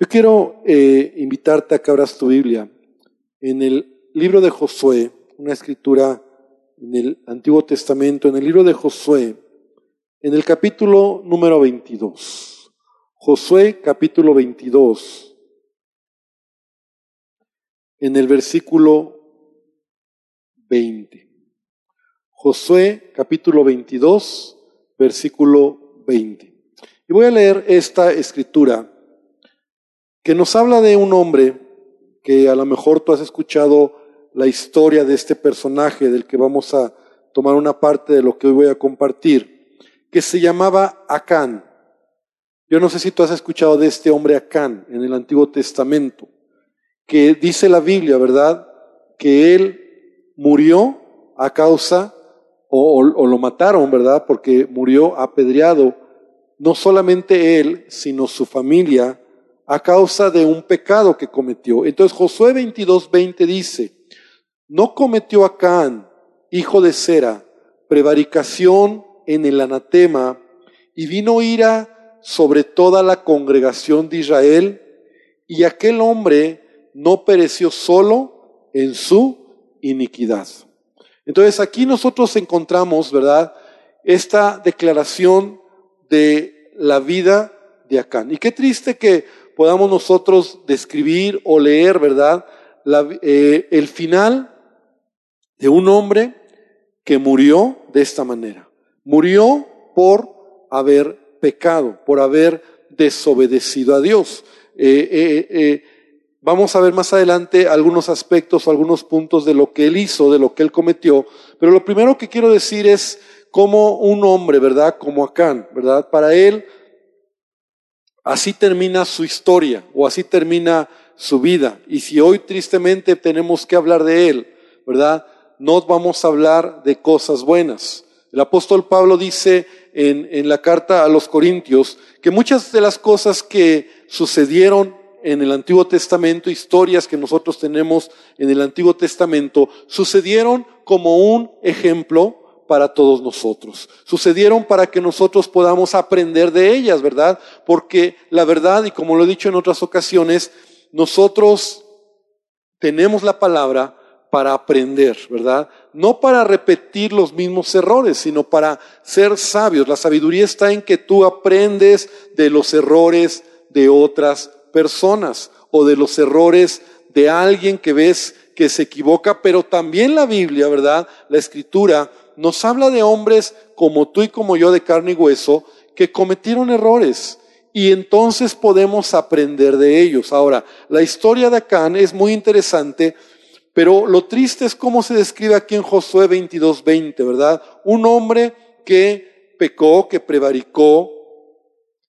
Yo quiero eh, invitarte a que abras tu Biblia en el libro de Josué, una escritura en el Antiguo Testamento, en el libro de Josué, en el capítulo número 22. Josué capítulo 22, en el versículo 20. Josué capítulo 22, versículo 20. Y voy a leer esta escritura que nos habla de un hombre que a lo mejor tú has escuchado la historia de este personaje del que vamos a tomar una parte de lo que hoy voy a compartir, que se llamaba Acán. Yo no sé si tú has escuchado de este hombre Acán en el Antiguo Testamento, que dice la Biblia, ¿verdad? Que él murió a causa, o, o lo mataron, ¿verdad? Porque murió apedreado, no solamente él, sino su familia, a causa de un pecado que cometió. Entonces Josué 22, 20 dice, no cometió Acán, hijo de Sera, prevaricación en el anatema, y vino ira sobre toda la congregación de Israel, y aquel hombre no pereció solo en su iniquidad. Entonces aquí nosotros encontramos, ¿verdad? Esta declaración de la vida de Acán. Y qué triste que podamos nosotros describir o leer, ¿verdad? Eh, el final de un hombre que murió de esta manera. Murió por haber pecado, por haber desobedecido a Dios. Eh, eh, vamos a ver más adelante algunos aspectos algunos puntos de lo que él hizo, de lo que él cometió. Pero lo primero que quiero decir es cómo un hombre, ¿verdad? Como Acán, ¿verdad? Para él Así termina su historia o así termina su vida. Y si hoy tristemente tenemos que hablar de él, ¿verdad? No vamos a hablar de cosas buenas. El apóstol Pablo dice en, en la carta a los Corintios que muchas de las cosas que sucedieron en el Antiguo Testamento, historias que nosotros tenemos en el Antiguo Testamento, sucedieron como un ejemplo para todos nosotros. Sucedieron para que nosotros podamos aprender de ellas, ¿verdad? Porque la verdad, y como lo he dicho en otras ocasiones, nosotros tenemos la palabra para aprender, ¿verdad? No para repetir los mismos errores, sino para ser sabios. La sabiduría está en que tú aprendes de los errores de otras personas o de los errores de alguien que ves que se equivoca, pero también la Biblia, ¿verdad? La escritura nos habla de hombres como tú y como yo de carne y hueso que cometieron errores y entonces podemos aprender de ellos. Ahora, la historia de Acán es muy interesante, pero lo triste es cómo se describe aquí en Josué 22:20, ¿verdad? Un hombre que pecó, que prevaricó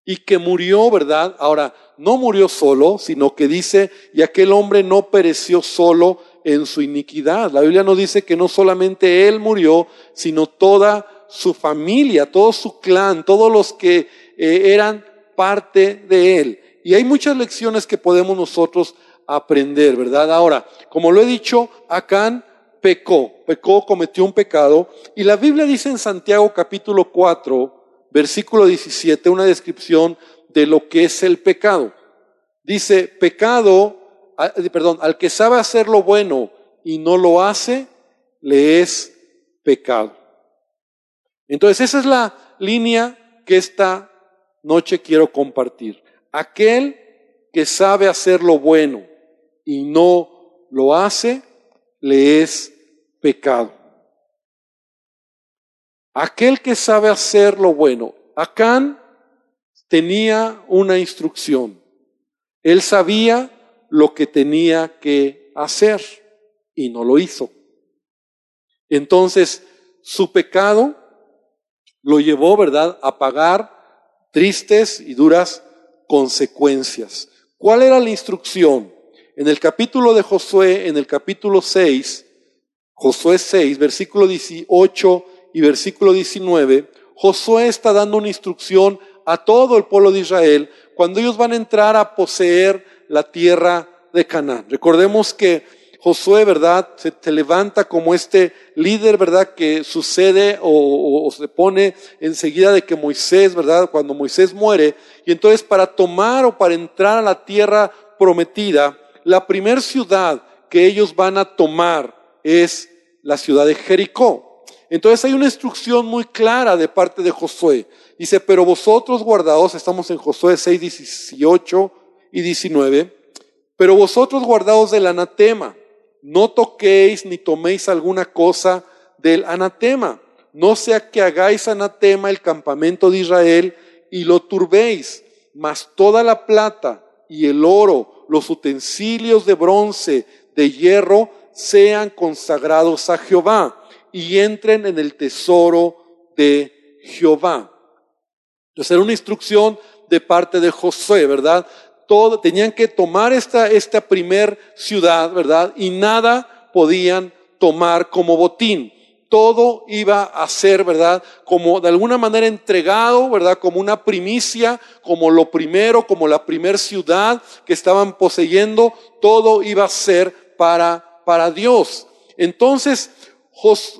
y que murió, ¿verdad? Ahora, no murió solo, sino que dice, y aquel hombre no pereció solo, en su iniquidad. La Biblia nos dice que no solamente él murió, sino toda su familia, todo su clan, todos los que eh, eran parte de él. Y hay muchas lecciones que podemos nosotros aprender, ¿verdad? Ahora, como lo he dicho, Acán pecó, pecó, cometió un pecado. Y la Biblia dice en Santiago capítulo 4, versículo 17, una descripción de lo que es el pecado. Dice, pecado perdón, al que sabe hacer lo bueno y no lo hace, le es pecado. Entonces esa es la línea que esta noche quiero compartir. Aquel que sabe hacer lo bueno y no lo hace, le es pecado. Aquel que sabe hacer lo bueno. Acán tenía una instrucción. Él sabía lo que tenía que hacer y no lo hizo. Entonces, su pecado lo llevó, ¿verdad?, a pagar tristes y duras consecuencias. ¿Cuál era la instrucción? En el capítulo de Josué, en el capítulo 6, Josué 6, versículo 18 y versículo 19, Josué está dando una instrucción a todo el pueblo de Israel cuando ellos van a entrar a poseer la tierra de Canaán. Recordemos que Josué, ¿verdad? Se, levanta como este líder, ¿verdad? Que sucede o, se pone enseguida de que Moisés, ¿verdad? Cuando Moisés muere. Y entonces para tomar o para entrar a la tierra prometida, la primer ciudad que ellos van a tomar es la ciudad de Jericó. Entonces hay una instrucción muy clara de parte de Josué. Dice, pero vosotros guardaos, estamos en Josué 6, 18 y 19, pero vosotros guardaos del anatema no toquéis ni toméis alguna cosa del anatema, no sea que hagáis anatema el campamento de Israel y lo turbéis, mas toda la plata y el oro, los utensilios de bronce, de hierro, sean consagrados a Jehová y entren en el tesoro de Jehová. Entonces era una instrucción de parte de Josué, ¿verdad? Todo, tenían que tomar esta, esta primer ciudad, ¿verdad? Y nada podían tomar como botín. Todo iba a ser, ¿verdad? Como de alguna manera entregado, ¿verdad? Como una primicia, como lo primero, como la primer ciudad que estaban poseyendo, todo iba a ser para, para Dios. Entonces,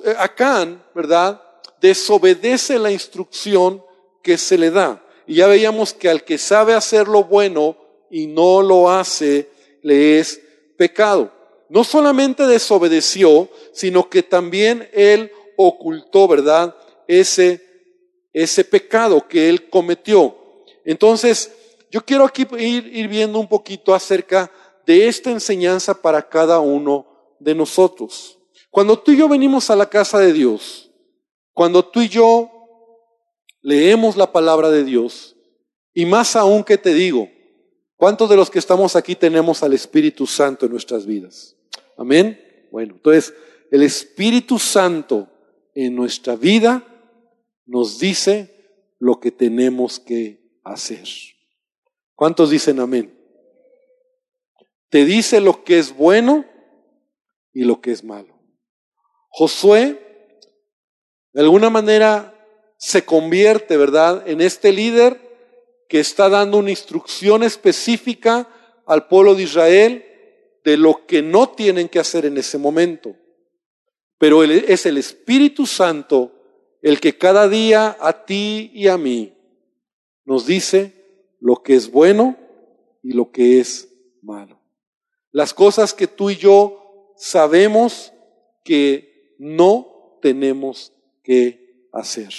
eh, Acán, ¿verdad? Desobedece la instrucción que se le da. Y ya veíamos que al que sabe hacer lo bueno, y no lo hace, le es pecado. No solamente desobedeció, sino que también él ocultó, ¿verdad? Ese, ese pecado que él cometió. Entonces, yo quiero aquí ir, ir viendo un poquito acerca de esta enseñanza para cada uno de nosotros. Cuando tú y yo venimos a la casa de Dios, cuando tú y yo leemos la palabra de Dios, y más aún que te digo, ¿Cuántos de los que estamos aquí tenemos al Espíritu Santo en nuestras vidas? Amén. Bueno, entonces el Espíritu Santo en nuestra vida nos dice lo que tenemos que hacer. ¿Cuántos dicen amén? Te dice lo que es bueno y lo que es malo. Josué, de alguna manera, se convierte, ¿verdad?, en este líder que está dando una instrucción específica al pueblo de Israel de lo que no tienen que hacer en ese momento. Pero es el Espíritu Santo el que cada día a ti y a mí nos dice lo que es bueno y lo que es malo. Las cosas que tú y yo sabemos que no tenemos que hacer.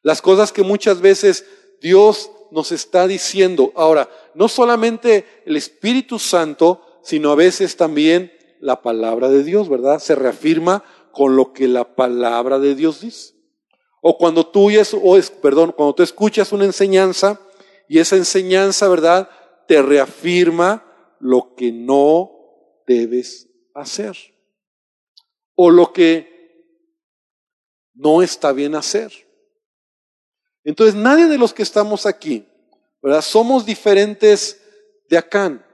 Las cosas que muchas veces Dios nos está diciendo. Ahora, no solamente el Espíritu Santo, sino a veces también la palabra de Dios, ¿verdad? Se reafirma con lo que la palabra de Dios dice. O cuando tú, o es, perdón, cuando tú escuchas una enseñanza y esa enseñanza, ¿verdad? Te reafirma lo que no debes hacer. O lo que no está bien hacer. Entonces, nadie de los que estamos aquí, ¿verdad? Somos diferentes de Acán,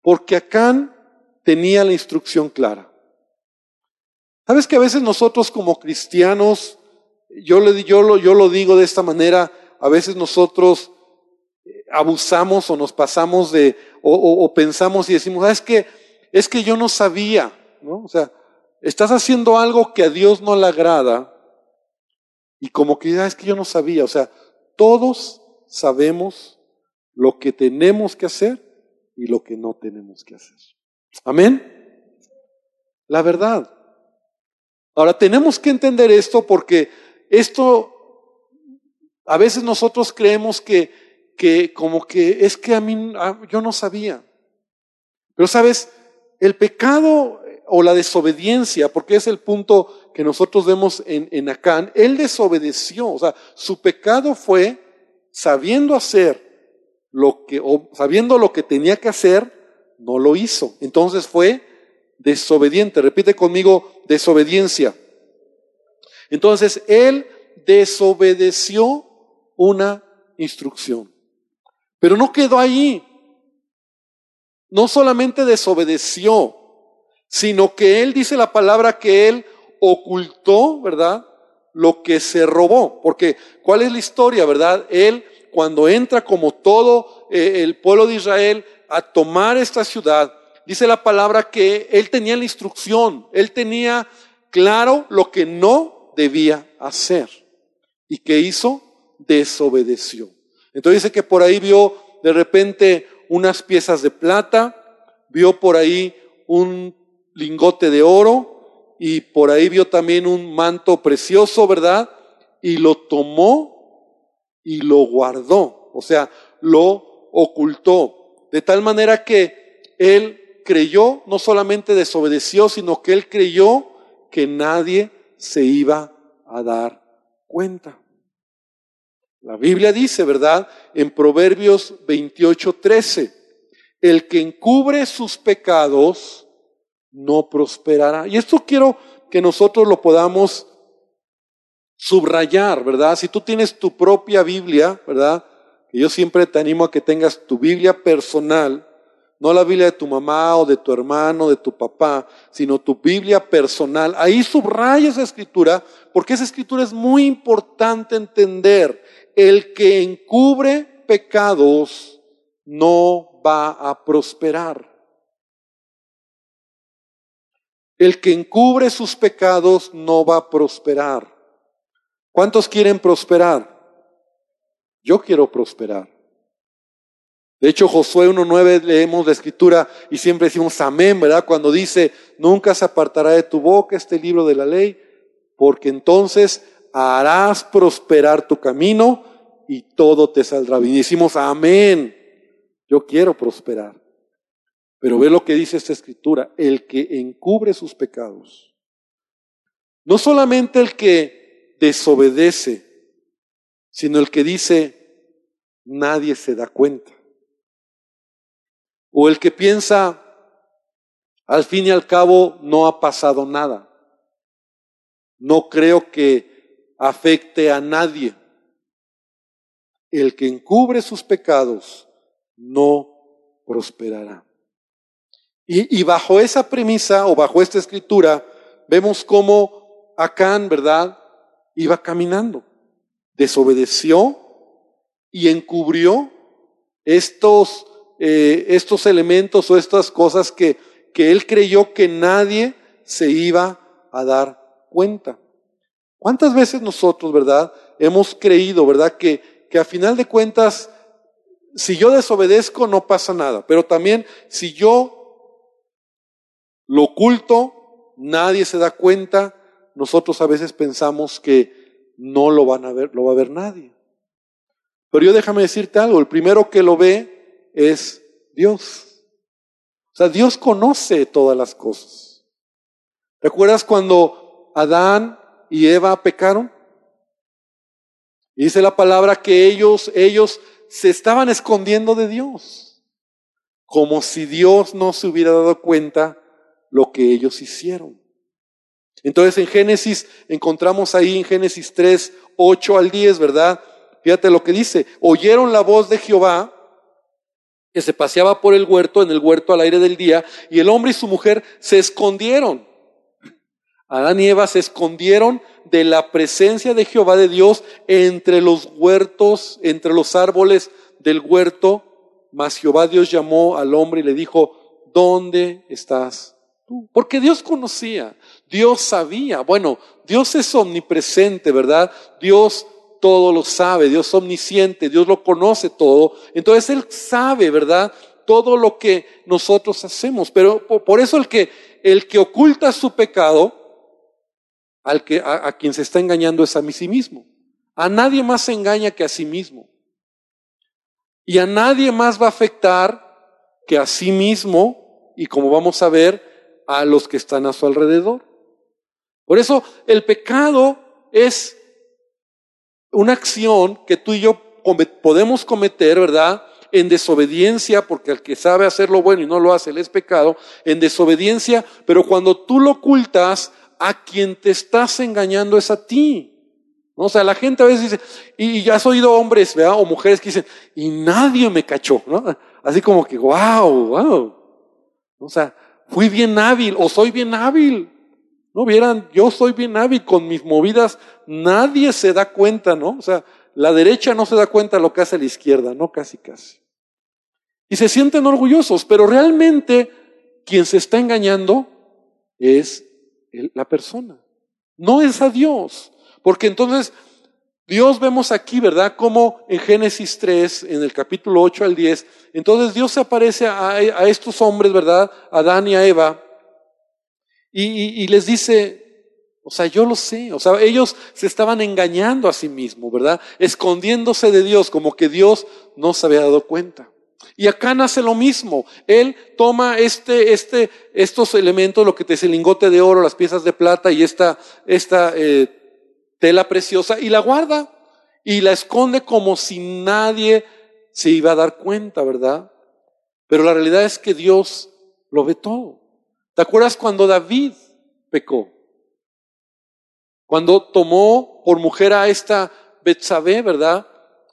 porque Acán tenía la instrucción clara. ¿Sabes que a veces nosotros como cristianos, yo, le, yo, lo, yo lo digo de esta manera, a veces nosotros eh, abusamos o nos pasamos de, o, pensamos y decimos, ah, es que, es que yo no sabía, ¿no? O sea, estás haciendo algo que a Dios no le agrada, y como que ya es que yo no sabía, o sea, todos sabemos lo que tenemos que hacer y lo que no tenemos que hacer. Amén. La verdad. Ahora tenemos que entender esto porque esto, a veces nosotros creemos que, que como que es que a mí, yo no sabía. Pero sabes, el pecado o la desobediencia, porque es el punto que nosotros vemos en, en Acán, él desobedeció, o sea, su pecado fue sabiendo hacer lo que, sabiendo lo que tenía que hacer, no lo hizo. Entonces fue desobediente. Repite conmigo, desobediencia. Entonces él desobedeció una instrucción. Pero no quedó ahí. No solamente desobedeció, sino que él dice la palabra que él ocultó, ¿verdad? Lo que se robó. Porque, ¿cuál es la historia, verdad? Él, cuando entra como todo eh, el pueblo de Israel a tomar esta ciudad, dice la palabra que él tenía la instrucción, él tenía claro lo que no debía hacer. ¿Y qué hizo? Desobedeció. Entonces dice que por ahí vio de repente unas piezas de plata, vio por ahí un lingote de oro y por ahí vio también un manto precioso, ¿verdad? Y lo tomó y lo guardó, o sea, lo ocultó, de tal manera que él creyó, no solamente desobedeció, sino que él creyó que nadie se iba a dar cuenta. La Biblia dice, ¿verdad? En Proverbios 28, 13, el que encubre sus pecados no prosperará. Y esto quiero que nosotros lo podamos subrayar, ¿verdad? Si tú tienes tu propia Biblia, ¿verdad? Que yo siempre te animo a que tengas tu Biblia personal, no la Biblia de tu mamá o de tu hermano, de tu papá, sino tu Biblia personal. Ahí subraya esa escritura, porque esa escritura es muy importante entender. El que encubre pecados no va a prosperar. El que encubre sus pecados no va a prosperar. ¿Cuántos quieren prosperar? Yo quiero prosperar. De hecho, Josué 1.9 leemos la escritura y siempre decimos amén, ¿verdad? Cuando dice, nunca se apartará de tu boca este libro de la ley, porque entonces harás prosperar tu camino y todo te saldrá bien. Y decimos amén. Yo quiero prosperar. Pero ve lo que dice esta escritura, el que encubre sus pecados. No solamente el que desobedece, sino el que dice, nadie se da cuenta. O el que piensa, al fin y al cabo, no ha pasado nada. No creo que afecte a nadie. El que encubre sus pecados no prosperará. Y, bajo esa premisa o bajo esta escritura, vemos cómo Acán, ¿verdad? Iba caminando, desobedeció y encubrió estos eh, estos elementos o estas cosas que, que él creyó que nadie se iba a dar cuenta. ¿Cuántas veces nosotros, verdad, hemos creído, verdad, que, que a final de cuentas, si yo desobedezco no pasa nada, pero también si yo lo oculto, nadie se da cuenta, nosotros a veces pensamos que no lo van a ver, lo va a ver nadie. Pero yo déjame decirte algo, el primero que lo ve es Dios. O sea, Dios conoce todas las cosas. ¿Recuerdas cuando Adán y Eva pecaron? dice la palabra que ellos, ellos se estaban escondiendo de Dios, como si Dios no se hubiera dado cuenta lo que ellos hicieron. Entonces en Génesis encontramos ahí en Génesis 3, 8 al 10, ¿verdad? Fíjate lo que dice, oyeron la voz de Jehová que se paseaba por el huerto, en el huerto al aire del día, y el hombre y su mujer se escondieron. Adán y Eva se escondieron de la presencia de Jehová de Dios entre los huertos, entre los árboles del huerto, mas Jehová Dios llamó al hombre y le dijo, ¿dónde estás? Porque Dios conocía, Dios sabía, bueno, Dios es omnipresente, ¿verdad? Dios todo lo sabe, Dios omnisciente, Dios lo conoce todo. Entonces Él sabe, ¿verdad? Todo lo que nosotros hacemos. Pero por eso el que, el que oculta su pecado, al que, a, quien se está engañando es a mí sí mismo. A nadie más se engaña que a sí mismo. Y a nadie más va a afectar que a sí mismo y como vamos a ver, a los que están a su alrededor. Por eso el pecado es una acción que tú y yo podemos cometer, ¿verdad? En desobediencia, porque el que sabe hacer lo bueno y no lo hace, él es pecado, en desobediencia, pero cuando tú lo ocultas, a quien te estás engañando es a ti. O sea, la gente a veces dice, y ya has oído hombres, ¿verdad? O mujeres que dicen, y nadie me cachó, ¿no? Así como que, wow, wow. O sea, fui bien hábil o soy bien hábil. No vieran, yo soy bien hábil con mis movidas, nadie se da cuenta, ¿no? O sea, la derecha no se da cuenta lo que hace la izquierda, no casi casi. Y se sienten orgullosos, pero realmente quien se está engañando es la persona, no es a Dios. Porque entonces Dios vemos aquí, ¿verdad? Como en Génesis 3, en el capítulo 8 al 10, entonces Dios se aparece a, estos hombres, ¿verdad? Adán y a Eva, y, les dice, o sea, yo lo sé, o sea, ellos se estaban engañando a sí mismos, ¿verdad? Escondiéndose de Dios, como que Dios no se había dado cuenta. Y acá nace lo mismo. Él toma este, este, estos elementos, lo que te es el lingote de oro, las piezas de plata y esta, esta eh, tela preciosa y la guarda y la esconde como si nadie se iba a dar cuenta, ¿verdad? Pero la realidad es que Dios lo ve todo. ¿Te acuerdas cuando David pecó? Cuando tomó por mujer a esta Betsabé, ¿verdad?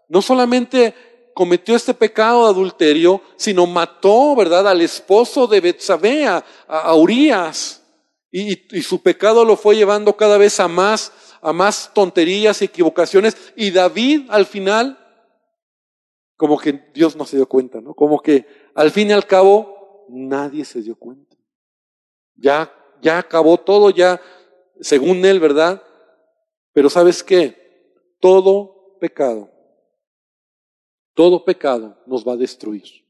No solamente cometió este pecado de adulterio, sino mató, ¿verdad?, al esposo de Betsabé, a, a Urias. Y, y, su pecado lo fue llevando cada vez a más a más tonterías y equivocaciones. Y David al final, como que Dios no se dio cuenta, ¿no? Como que al fin y al cabo nadie se dio cuenta. Ya, ya acabó todo, ya, según él, ¿verdad? Pero sabes qué? Todo pecado, todo pecado nos va a destruir.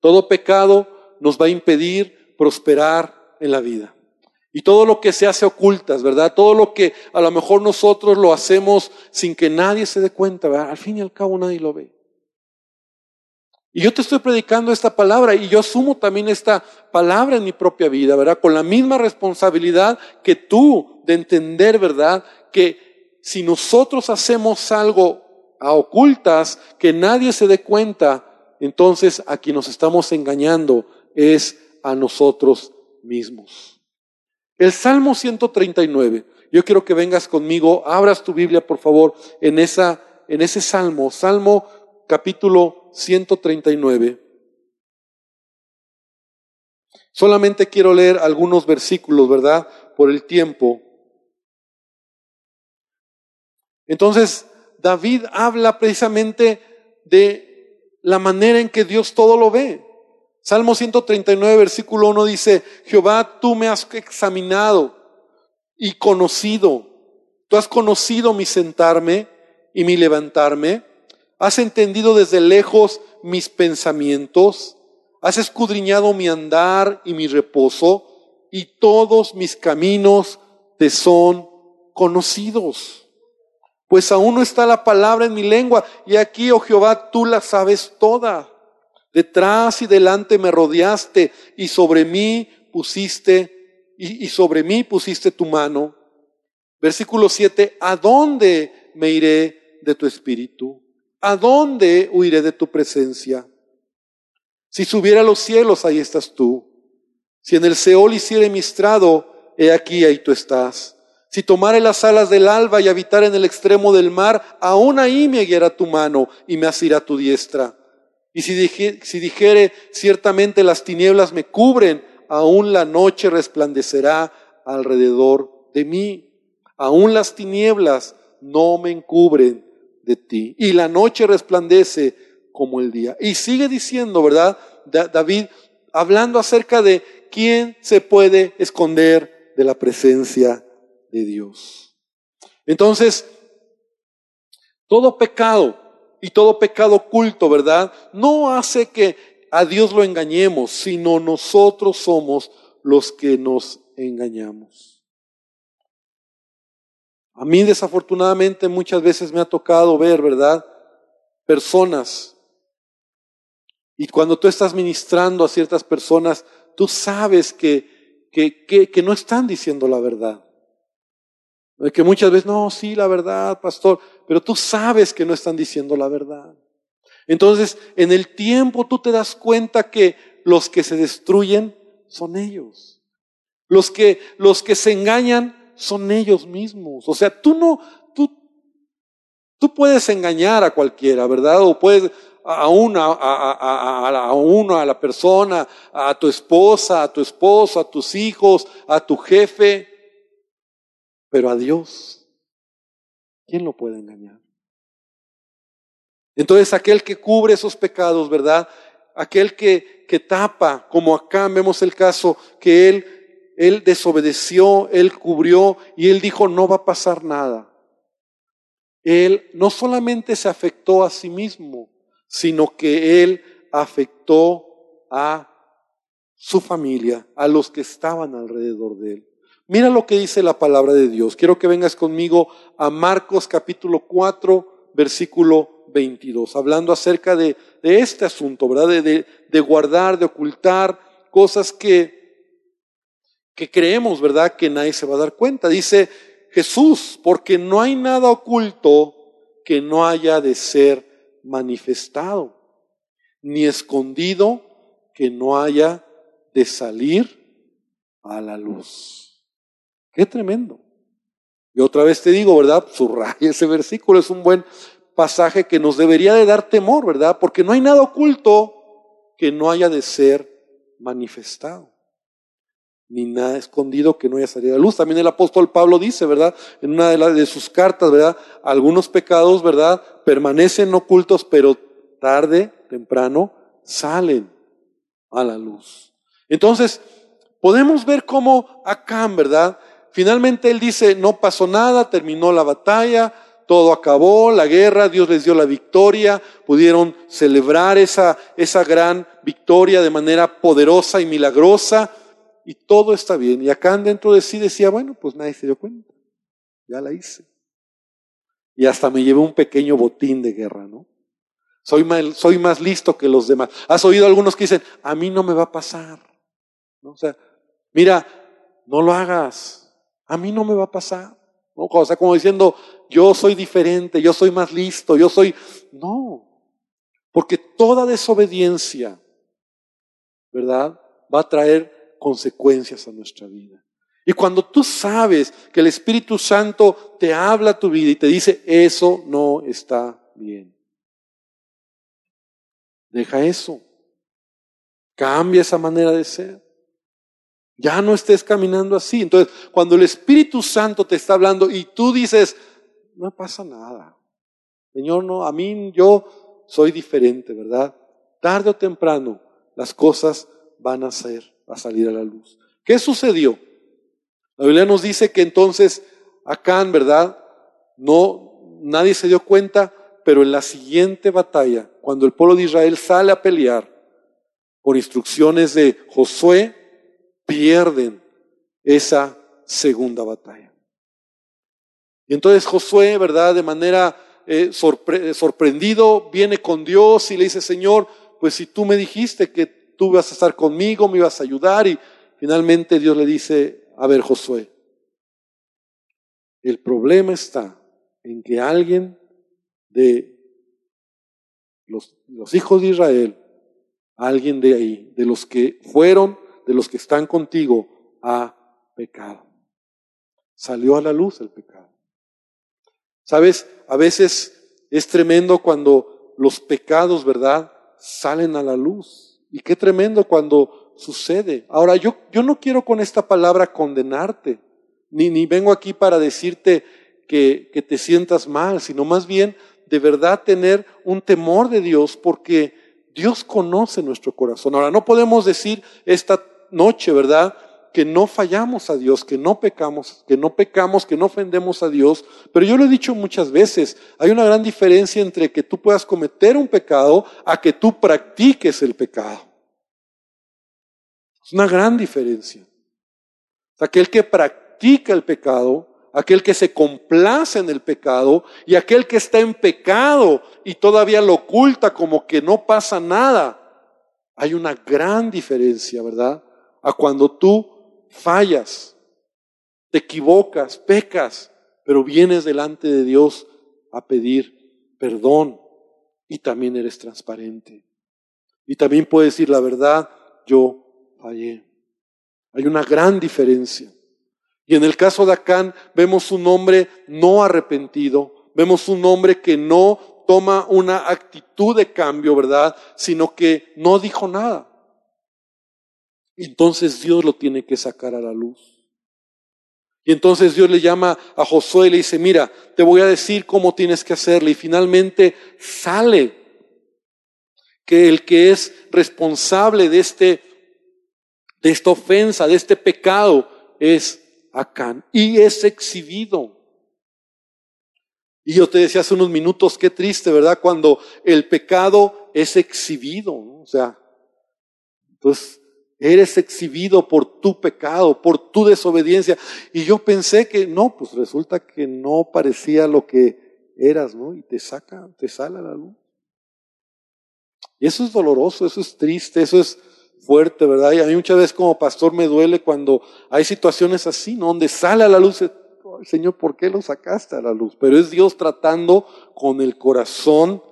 Todo pecado nos va a impedir prosperar en la vida. Y todo lo que se hace ocultas, ¿verdad? Todo lo que a lo mejor nosotros lo hacemos sin que nadie se dé cuenta, ¿verdad? Al fin y al cabo nadie lo ve. Y yo te estoy predicando esta palabra y yo asumo también esta palabra en mi propia vida, ¿verdad? Con la misma responsabilidad que tú de entender, ¿verdad? Que si nosotros hacemos algo a ocultas, que nadie se dé cuenta, entonces a quien nos estamos engañando es a nosotros mismos. El Salmo 139. Yo quiero que vengas conmigo, abras tu Biblia, por favor, en esa en ese salmo, Salmo capítulo 139. Solamente quiero leer algunos versículos, ¿verdad? Por el tiempo. Entonces, David habla precisamente de la manera en que Dios todo lo ve. Salmo 139, versículo 1 dice, Jehová, tú me has examinado y conocido. Tú has conocido mi sentarme y mi levantarme. Has entendido desde lejos mis pensamientos. Has escudriñado mi andar y mi reposo. Y todos mis caminos te son conocidos. Pues aún no está la palabra en mi lengua. Y aquí, oh Jehová, tú la sabes toda. Detrás y delante me rodeaste y sobre mí pusiste, y, sobre mí pusiste tu mano. Versículo 7, ¿a dónde me iré de tu espíritu? ¿A dónde huiré de tu presencia? Si subiera a los cielos, ahí estás tú. Si en el Seol hiciere mi estrado, he aquí, ahí tú estás. Si tomare las alas del alba y habitar en el extremo del mar, aún ahí me guiará tu mano y me asirá tu diestra. Y si, dijere, ciertamente las tinieblas me cubren, aún la noche resplandecerá alrededor de mí. Aún las tinieblas no me encubren de ti. Y la noche resplandece como el día. Y sigue diciendo, ¿verdad? David, hablando acerca de quién se puede esconder de la presencia de Dios. Entonces, todo pecado y todo pecado oculto, ¿verdad? No hace que a Dios lo engañemos, sino nosotros somos los que nos engañamos. A mí desafortunadamente muchas veces me ha tocado ver, ¿verdad? Personas. Y cuando tú estás ministrando a ciertas personas, tú sabes que, que, que, que no están diciendo la verdad. Que muchas veces, no, sí, la verdad, pastor, pero tú sabes que no están diciendo la verdad. Entonces, en el tiempo tú te das cuenta que los que se destruyen son ellos. Los que, los que se engañan son ellos mismos. O sea, tú no, tú, tú puedes engañar a cualquiera, ¿verdad? O puedes, a una, a, a, a, a uno, a la persona, a tu esposa, a tu esposo, a tus hijos, a tu jefe, pero a Dios, ¿quién lo puede engañar? Entonces aquel que cubre esos pecados, ¿verdad? Aquel que, que tapa, como acá vemos el caso, que él, él desobedeció, él cubrió y él dijo, no va a pasar nada. Él no solamente se afectó a sí mismo, sino que él afectó a su familia, a los que estaban alrededor de él. Mira lo que dice la palabra de Dios. Quiero que vengas conmigo a Marcos capítulo 4, versículo 22, hablando acerca de, este asunto, ¿verdad? De, de, guardar, de ocultar cosas que, que creemos, ¿verdad? Que nadie se va a dar cuenta. Dice Jesús, porque no hay nada oculto que no haya de ser manifestado, ni escondido que no haya de salir a la luz. Qué tremendo. Y otra vez te digo, ¿verdad? Subraya ese versículo, es un buen pasaje que nos debería de dar temor, ¿verdad? Porque no hay nada oculto que no haya de ser manifestado, ni nada escondido que no haya salido a la luz. También el apóstol Pablo dice, ¿verdad? En una de, sus cartas, ¿verdad? Algunos pecados, ¿verdad? Permanecen ocultos, pero tarde, temprano, salen a la luz. Entonces, podemos ver cómo acá, ¿verdad? Finalmente él dice, no pasó nada, terminó la batalla, todo acabó, la guerra, Dios les dio la victoria, pudieron celebrar esa, esa gran victoria de manera poderosa y milagrosa, y todo está bien. Y acá dentro de sí decía, bueno, pues nadie se dio cuenta, ya la hice. Y hasta me llevé un pequeño botín de guerra, ¿no? Soy más, soy más listo que los demás. Has oído algunos que dicen, a mí no me va a pasar. ¿No? O sea, mira, no lo hagas a mí no me va a pasar. O sea, como diciendo, yo soy diferente, yo soy más listo, yo soy... No, porque toda desobediencia, ¿verdad? Va a traer consecuencias a nuestra vida. Y cuando tú sabes que el Espíritu Santo te habla a tu vida y te dice, eso no está bien. Deja eso. Cambia esa manera de ser. Ya no estés caminando así. Entonces, cuando el Espíritu Santo te está hablando y tú dices, no pasa nada. Señor, no, a mí yo soy diferente, ¿verdad? Tarde o temprano las cosas van a ser, a salir a la luz. ¿Qué sucedió? La Biblia nos dice que entonces Acán, ¿verdad? No, nadie se dio cuenta, pero en la siguiente batalla, cuando el pueblo de Israel sale a pelear por instrucciones de Josué, pierden esa segunda batalla. Y entonces Josué, ¿verdad? De manera eh, sorprendido, viene con Dios y le dice, Señor, pues si tú me dijiste que tú ibas a estar conmigo, me ibas a ayudar, y finalmente Dios le dice, a ver, Josué, el problema está en que alguien de los, los hijos de Israel, alguien de ahí, de los que fueron de los que están contigo ha pecado. Salió a la luz el pecado. Sabes, a veces es tremendo cuando los pecados, ¿verdad?, salen a la luz. Y qué tremendo cuando sucede. Ahora, yo, yo no quiero con esta palabra condenarte, ni, ni vengo aquí para decirte que, que te sientas mal, sino más bien de verdad tener un temor de Dios porque Dios conoce nuestro corazón. Ahora, no podemos decir esta noche, ¿verdad? Que no fallamos a Dios, que no pecamos, que no pecamos, que no ofendemos a Dios. Pero yo lo he dicho muchas veces, hay una gran diferencia entre que tú puedas cometer un pecado a que tú practiques el pecado. Es una gran diferencia. Aquel que practica el pecado, aquel que se complace en el pecado y aquel que está en pecado y todavía lo oculta como que no pasa nada. Hay una gran diferencia, ¿verdad? A cuando tú fallas, te equivocas, pecas, pero vienes delante de Dios a pedir perdón y también eres transparente. Y también puedes decir la verdad, yo fallé. Hay una gran diferencia. Y en el caso de Acán vemos un hombre no arrepentido, vemos un hombre que no toma una actitud de cambio, ¿verdad? Sino que no dijo nada. Entonces Dios lo tiene que sacar a la luz. Y entonces Dios le llama a Josué y le dice, mira, te voy a decir cómo tienes que hacerle. Y finalmente sale. que el que es responsable de, este, de esta ofensa, de este pecado, es Acán y es exhibido. Y yo te decía hace unos minutos, qué triste, ¿verdad? Cuando el pecado es exhibido, O sea, entonces eres exhibido por tu pecado, por tu desobediencia. Y yo pensé que no, pues resulta que no parecía lo que eras, ¿no? Y te saca, te sale a la luz. Y eso es doloroso, eso es triste, eso es fuerte, ¿verdad? Y a mí muchas veces como pastor me duele cuando hay situaciones así, ¿no? Donde sale a la luz, Señor, ¿por qué lo sacaste a la luz? Pero es Dios tratando con el corazón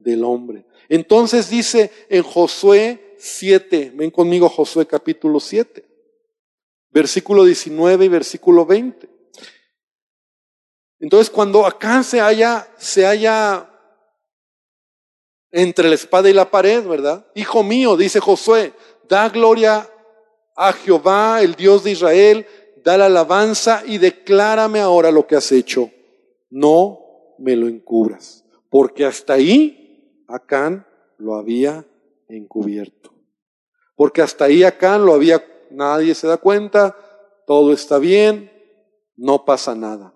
del hombre. Entonces dice en Josué 7, ven conmigo Josué capítulo 7, versículo 19 y versículo 20. Entonces cuando acá se haya, se haya entre la espada y la pared, ¿verdad? Hijo mío, dice Josué, da gloria a Jehová, el Dios de Israel, da la alabanza y declárame ahora lo que has hecho. No me lo encubras, porque hasta ahí Acán lo había encubierto. Porque hasta ahí Acán lo había, nadie se da cuenta, todo está bien, no pasa nada.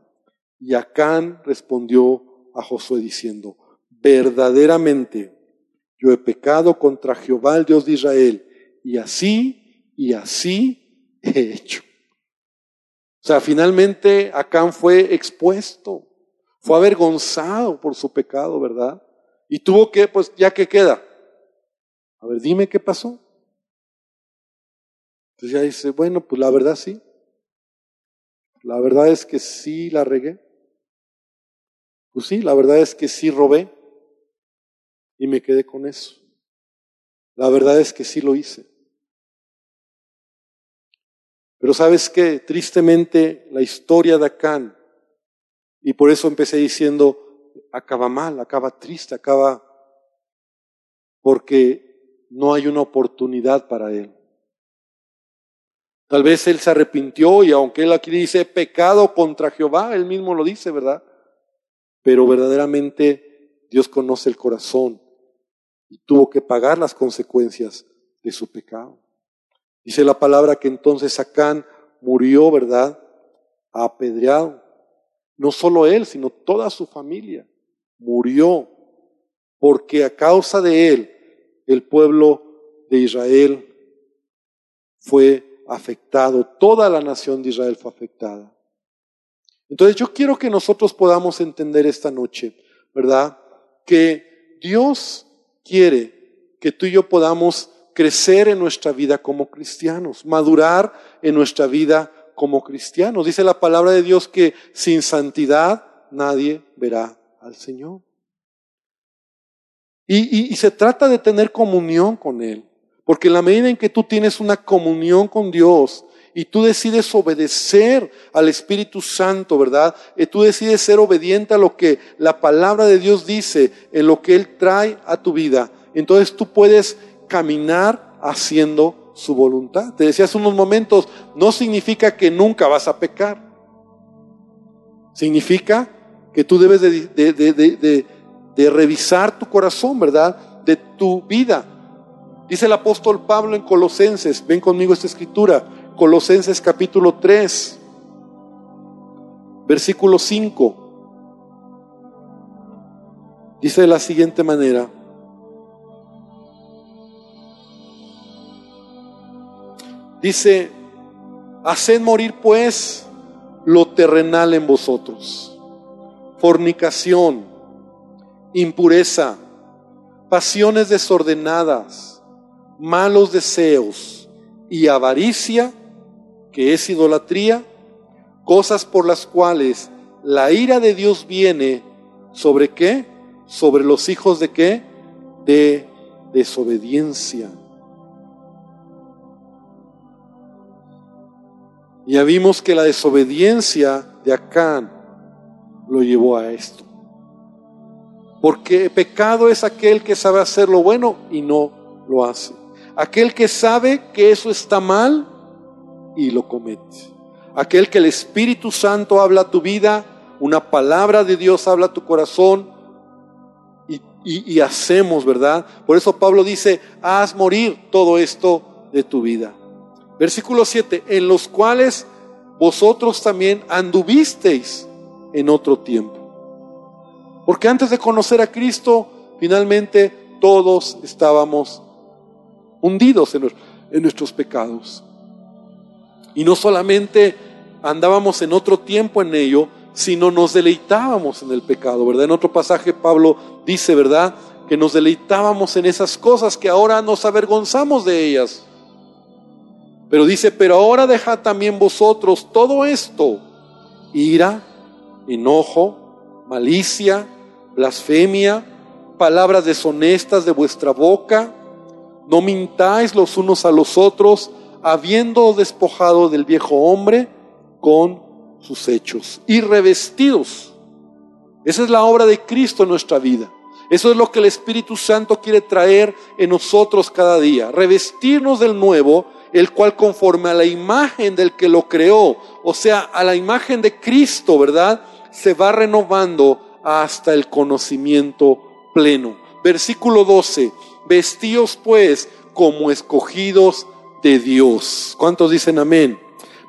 Y Acán respondió a Josué diciendo, verdaderamente yo he pecado contra Jehová, el Dios de Israel, y así y así he hecho. O sea, finalmente Acán fue expuesto, fue avergonzado por su pecado, ¿verdad? Y tuvo que, pues, ya que queda. A ver, dime qué pasó. Entonces ya dice, bueno, pues la verdad sí. La verdad es que sí la regué. Pues sí, la verdad es que sí robé. Y me quedé con eso. La verdad es que sí lo hice. Pero sabes que tristemente la historia de Acán, y por eso empecé diciendo, acaba mal, acaba triste, acaba porque no hay una oportunidad para él. Tal vez él se arrepintió y aunque él aquí dice pecado contra Jehová, él mismo lo dice, ¿verdad? Pero verdaderamente Dios conoce el corazón y tuvo que pagar las consecuencias de su pecado. Dice la palabra que entonces Acán murió, ¿verdad? Apedreado. No solo él, sino toda su familia murió, porque a causa de él el pueblo de Israel fue afectado, toda la nación de Israel fue afectada. Entonces yo quiero que nosotros podamos entender esta noche, ¿verdad? Que Dios quiere que tú y yo podamos crecer en nuestra vida como cristianos, madurar en nuestra vida como cristianos. Dice la palabra de Dios que sin santidad nadie verá al Señor. Y, y, se trata de tener comunión con Él, porque en la medida en que tú tienes una comunión con Dios y tú decides obedecer al Espíritu Santo, ¿verdad? Y tú decides ser obediente a lo que la palabra de Dios dice, en lo que Él trae a tu vida, entonces tú puedes caminar haciendo su voluntad. Te decía hace unos momentos, no significa que nunca vas a pecar. Significa que tú debes de, de, revisar tu corazón, ¿verdad? De tu vida. Dice el apóstol Pablo en Colosenses, ven conmigo esta escritura, Colosenses capítulo 3, versículo 5. Dice de la siguiente manera, Dice, haced morir pues lo terrenal en vosotros. Fornicación, impureza, pasiones desordenadas, malos deseos y avaricia, que es idolatría, cosas por las cuales la ira de Dios viene sobre qué? Sobre los hijos de qué? De desobediencia. Ya vimos que la desobediencia de Acán lo llevó a esto. Porque pecado es aquel que sabe hacer lo bueno y no lo hace. Aquel que sabe que eso está mal y lo comete. Aquel que el Espíritu Santo habla a tu vida, una palabra de Dios habla a tu corazón y hacemos, ¿verdad? Por eso Pablo dice, haz morir todo esto de tu vida. Versículo 7, en los cuales vosotros también anduvisteis en otro tiempo. Porque antes de conocer a Cristo, finalmente todos estábamos hundidos en, nuestros pecados. Y no solamente andábamos en otro tiempo en ello, sino nos deleitábamos en el pecado, ¿verdad? En otro pasaje Pablo dice, ¿verdad? Que nos deleitábamos en esas cosas que ahora nos avergonzamos de ellas. Pero dice, pero ahora dejad también vosotros todo esto, ira, enojo, malicia, blasfemia, palabras deshonestas de vuestra boca, no mintáis los unos a los otros, habiendo despojado del viejo hombre con sus hechos y revestidos. Esa es la obra de Cristo en nuestra vida. Eso es lo que el Espíritu Santo quiere traer en nosotros cada día. Revestirnos del nuevo, el cual conforme a la imagen del que lo creó, o sea, a la imagen de Cristo, ¿verdad? Se va renovando hasta el conocimiento pleno. Versículo 12. Vestíos pues como escogidos de Dios. ¿Cuántos dicen amén?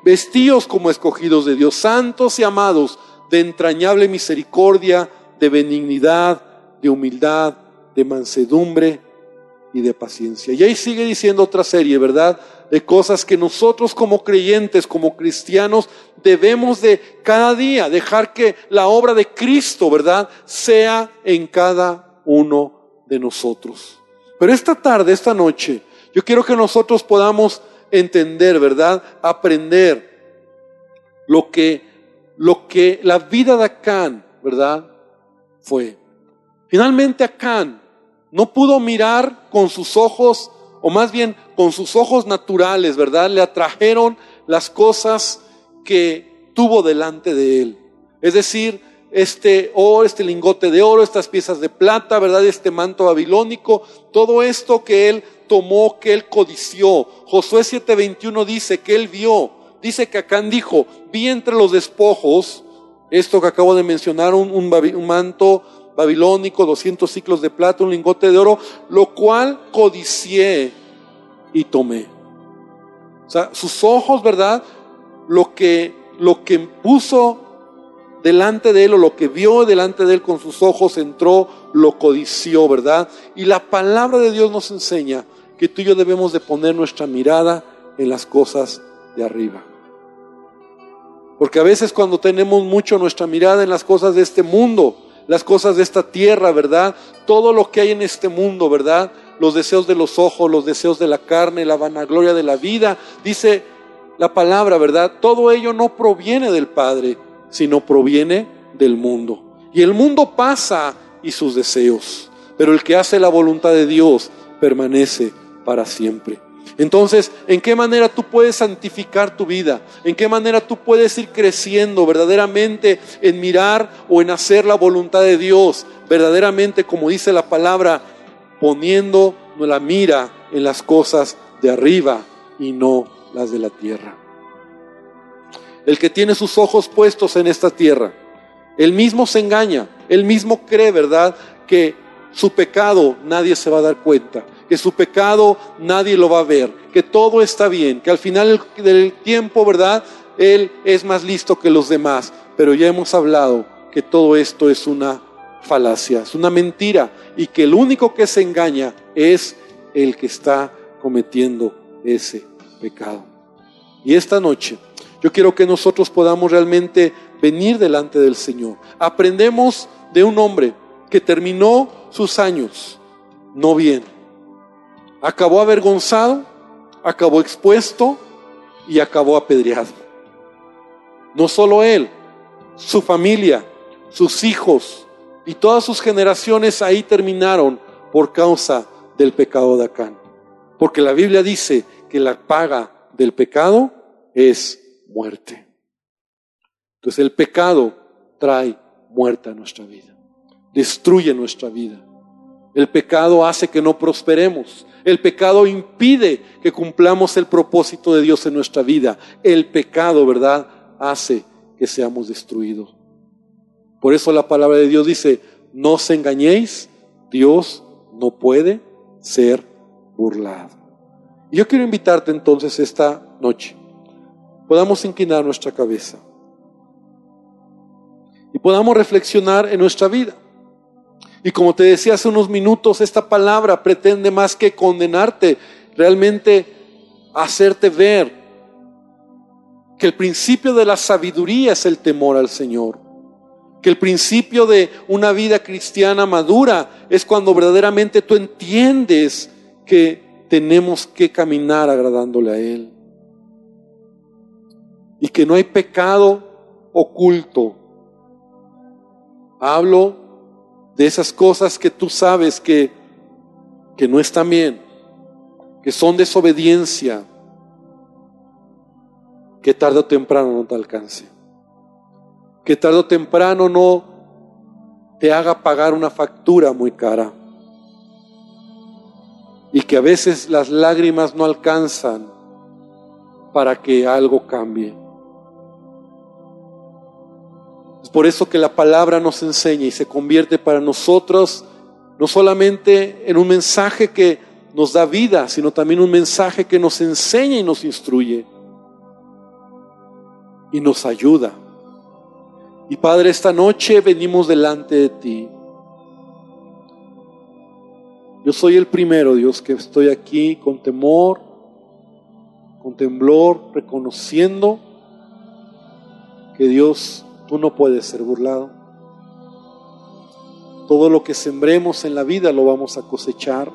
Vestíos como escogidos de Dios, santos y amados, de entrañable misericordia, de benignidad, de humildad, de mansedumbre y de paciencia. Y ahí sigue diciendo otra serie, ¿verdad? De cosas que nosotros como creyentes, como cristianos, debemos de cada día dejar que la obra de Cristo, ¿verdad? Sea en cada uno de nosotros. Pero esta tarde, esta noche, yo quiero que nosotros podamos entender, ¿verdad? Aprender lo que, lo que la vida de Acán, ¿verdad? Fue. Finalmente Acán no pudo mirar con sus ojos, o más bien con sus ojos naturales, ¿verdad? Le atrajeron las cosas que tuvo delante de él. Es decir, este oro, este lingote de oro, estas piezas de plata, ¿verdad? Este manto babilónico, todo esto que él tomó, que él codició. Josué 7:21 dice que él vio, dice que Acán dijo, vi entre los despojos, esto que acabo de mencionar, un, manto babilónico, 200 ciclos de plata, un lingote de oro, lo cual codicié y tomé. O sea, sus ojos, ¿verdad? Lo que, lo que puso delante de él o lo que vio delante de él con sus ojos entró, lo codició, ¿verdad? Y la palabra de Dios nos enseña que tú y yo debemos de poner nuestra mirada en las cosas de arriba. Porque a veces cuando tenemos mucho nuestra mirada en las cosas de este mundo, las cosas de esta tierra, ¿verdad? Todo lo que hay en este mundo, ¿verdad? Los deseos de los ojos, los deseos de la carne, la vanagloria de la vida, dice la palabra, ¿verdad? Todo ello no proviene del Padre, sino proviene del mundo. Y el mundo pasa y sus deseos, pero el que hace la voluntad de Dios permanece para siempre. Entonces, ¿en qué manera tú puedes santificar tu vida? ¿En qué manera tú puedes ir creciendo verdaderamente en mirar o en hacer la voluntad de Dios? Verdaderamente, como dice la palabra, poniendo la mira en las cosas de arriba y no las de la tierra. El que tiene sus ojos puestos en esta tierra, él mismo se engaña, él mismo cree, ¿verdad? Que su pecado nadie se va a dar cuenta que su pecado nadie lo va a ver, que todo está bien, que al final del tiempo, ¿verdad? Él es más listo que los demás. Pero ya hemos hablado que todo esto es una falacia, es una mentira y que el único que se engaña es el que está cometiendo ese pecado. Y esta noche yo quiero que nosotros podamos realmente venir delante del Señor. Aprendemos de un hombre que terminó sus años no bien acabó avergonzado, acabó expuesto y acabó apedreado. No solo él, su familia, sus hijos y todas sus generaciones ahí terminaron por causa del pecado de Acán. Porque la Biblia dice que la paga del pecado es muerte. Entonces el pecado trae muerte a nuestra vida, destruye nuestra vida. El pecado hace que no prosperemos. El pecado impide que cumplamos el propósito de Dios en nuestra vida. El pecado, ¿verdad?, hace que seamos destruidos. Por eso la palabra de Dios dice, no os engañéis, Dios no puede ser burlado. Y yo quiero invitarte entonces esta noche, podamos inclinar nuestra cabeza y podamos reflexionar en nuestra vida. Y como te decía hace unos minutos, esta palabra pretende más que condenarte, realmente hacerte ver que el principio de la sabiduría es el temor al Señor. Que el principio de una vida cristiana madura es cuando verdaderamente tú entiendes que tenemos que caminar agradándole a Él. Y que no hay pecado oculto. Hablo de esas cosas que tú sabes que, que no están bien, que son desobediencia, que tarde o temprano no te alcance, que tarde o temprano no te haga pagar una factura muy cara y que a veces las lágrimas no alcanzan para que algo cambie. Es por eso que la palabra nos enseña y se convierte para nosotros no solamente en un mensaje que nos da vida, sino también un mensaje que nos enseña y nos instruye y nos ayuda. Y Padre, esta noche venimos delante de ti. Yo soy el primero, Dios, que estoy aquí con temor, con temblor, reconociendo que Dios Tú no puedes ser burlado. Todo lo que sembremos en la vida lo vamos a cosechar.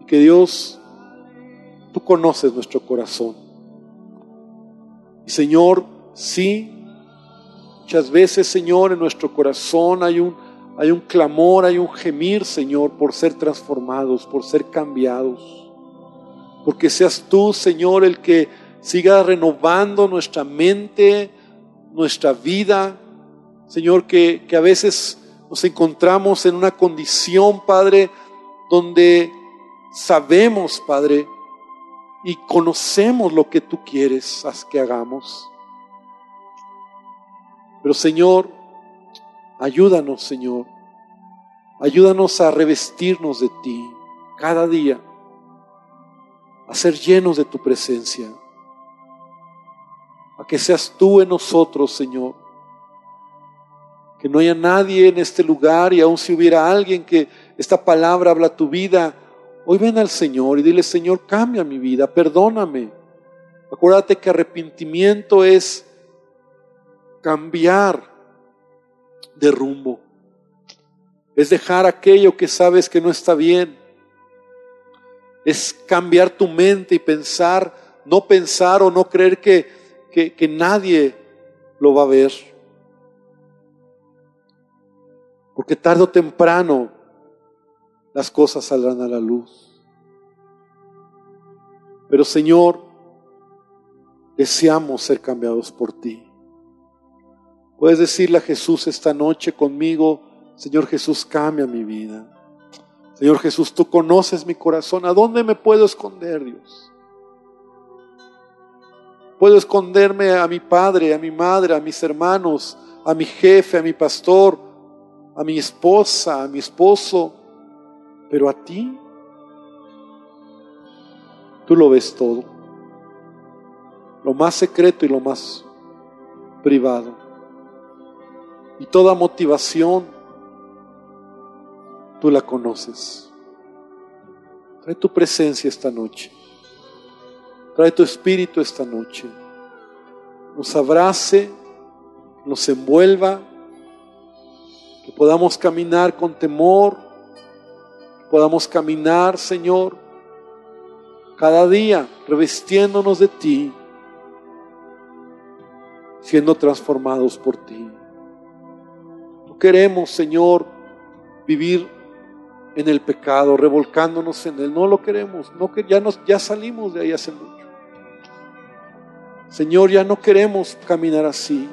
Y que Dios, tú conoces nuestro corazón. Y Señor, sí, muchas veces, Señor, en nuestro corazón hay un, hay un clamor, hay un gemir, Señor, por ser transformados, por ser cambiados. Porque seas tú, Señor, el que siga renovando nuestra mente, nuestra vida, Señor, que, que a veces nos encontramos en una condición, Padre, donde sabemos, Padre, y conocemos lo que tú quieres que hagamos. Pero Señor, ayúdanos, Señor. Ayúdanos a revestirnos de ti cada día, a ser llenos de tu presencia a que seas tú en nosotros, Señor. Que no haya nadie en este lugar y aun si hubiera alguien que esta palabra habla tu vida, hoy ven al Señor y dile, Señor, cambia mi vida, perdóname. Acuérdate que arrepentimiento es cambiar de rumbo. Es dejar aquello que sabes que no está bien. Es cambiar tu mente y pensar, no pensar o no creer que que, nadie lo va a ver. Porque tarde o temprano las cosas saldrán a la luz. Pero Señor, deseamos ser cambiados por ti. Puedes decirle a Jesús esta noche conmigo, Señor Jesús, cambia mi vida. Señor Jesús, tú conoces mi corazón. ¿A dónde me puedo esconder, Dios? Puedo esconderme a mi padre, a mi madre, a mis hermanos, a mi jefe, a mi pastor, a mi esposa, a mi esposo, pero a ti, tú lo ves todo, lo más secreto y lo más privado. Y toda motivación, tú la conoces. Trae tu presencia esta noche. Trae tu espíritu esta noche. Nos abrace, nos envuelva, que podamos caminar con temor, que podamos caminar, Señor, cada día revestiéndonos de ti, siendo transformados por ti. Queremos, Señor, vivir en el pecado, revolcándonos en él. No lo queremos, ya ya salimos de ahí hace mucho. Señor, ya no queremos caminar así.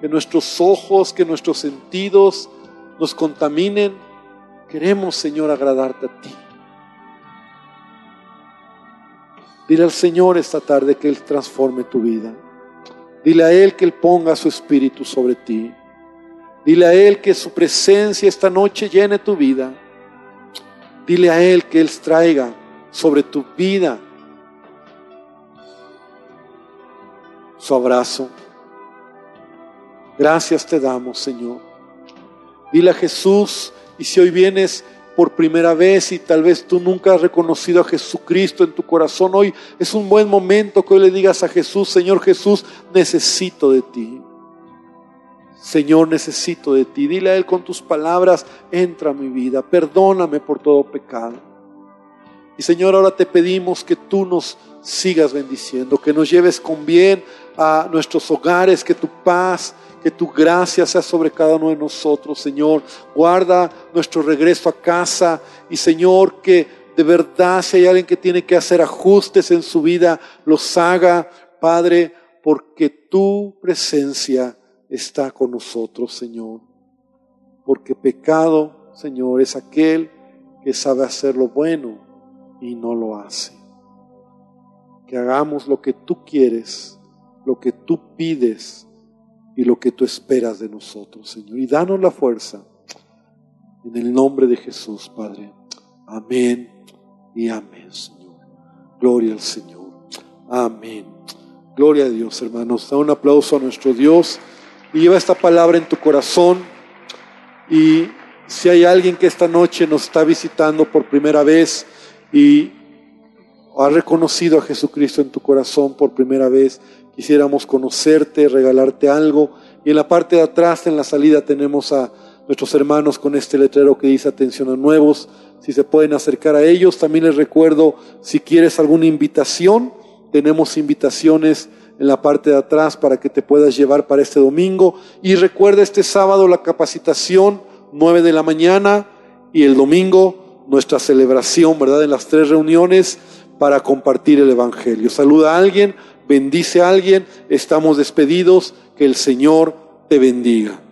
Que nuestros ojos, que nuestros sentidos nos contaminen. Queremos, Señor, agradarte a ti. Dile al Señor esta tarde que Él transforme tu vida. Dile a Él que Él ponga su espíritu sobre ti. Dile a Él que su presencia esta noche llene tu vida. Dile a Él que Él traiga sobre tu vida su abrazo. Gracias te damos, Señor. Dile a Jesús, y si hoy vienes por primera vez y tal vez tú nunca has reconocido a Jesucristo en tu corazón, hoy es un buen momento que hoy le digas a Jesús, Señor Jesús, necesito de ti. Señor, necesito de ti. Dile a Él con tus palabras, entra a mi vida, perdóname por todo pecado. Y Señor, ahora te pedimos que tú nos sigas bendiciendo, que nos lleves con bien a nuestros hogares, que tu paz, que tu gracia sea sobre cada uno de nosotros, Señor. Guarda nuestro regreso a casa y Señor, que de verdad si hay alguien que tiene que hacer ajustes en su vida, los haga, Padre, porque tu presencia está con nosotros, Señor. Porque pecado, Señor, es aquel que sabe hacer lo bueno y no lo hace. Que hagamos lo que tú quieres, lo que tú pides y lo que tú esperas de nosotros, Señor. Y danos la fuerza. En el nombre de Jesús, Padre. Amén y amén, Señor. Gloria al Señor. Amén. Gloria a Dios, hermanos. Da un aplauso a nuestro Dios y lleva esta palabra en tu corazón. Y si hay alguien que esta noche nos está visitando por primera vez y ha reconocido a Jesucristo en tu corazón por primera vez, quisiéramos conocerte, regalarte algo. Y en la parte de atrás, en la salida, tenemos a nuestros hermanos con este letrero que dice atención a nuevos. Si se pueden acercar a ellos, también les recuerdo, si quieres alguna invitación, tenemos invitaciones en la parte de atrás para que te puedas llevar para este domingo. Y recuerda este sábado la capacitación, 9 de la mañana, y el domingo nuestra celebración, ¿verdad? En las tres reuniones para compartir el Evangelio. Saluda a alguien, bendice a alguien, estamos despedidos, que el Señor te bendiga.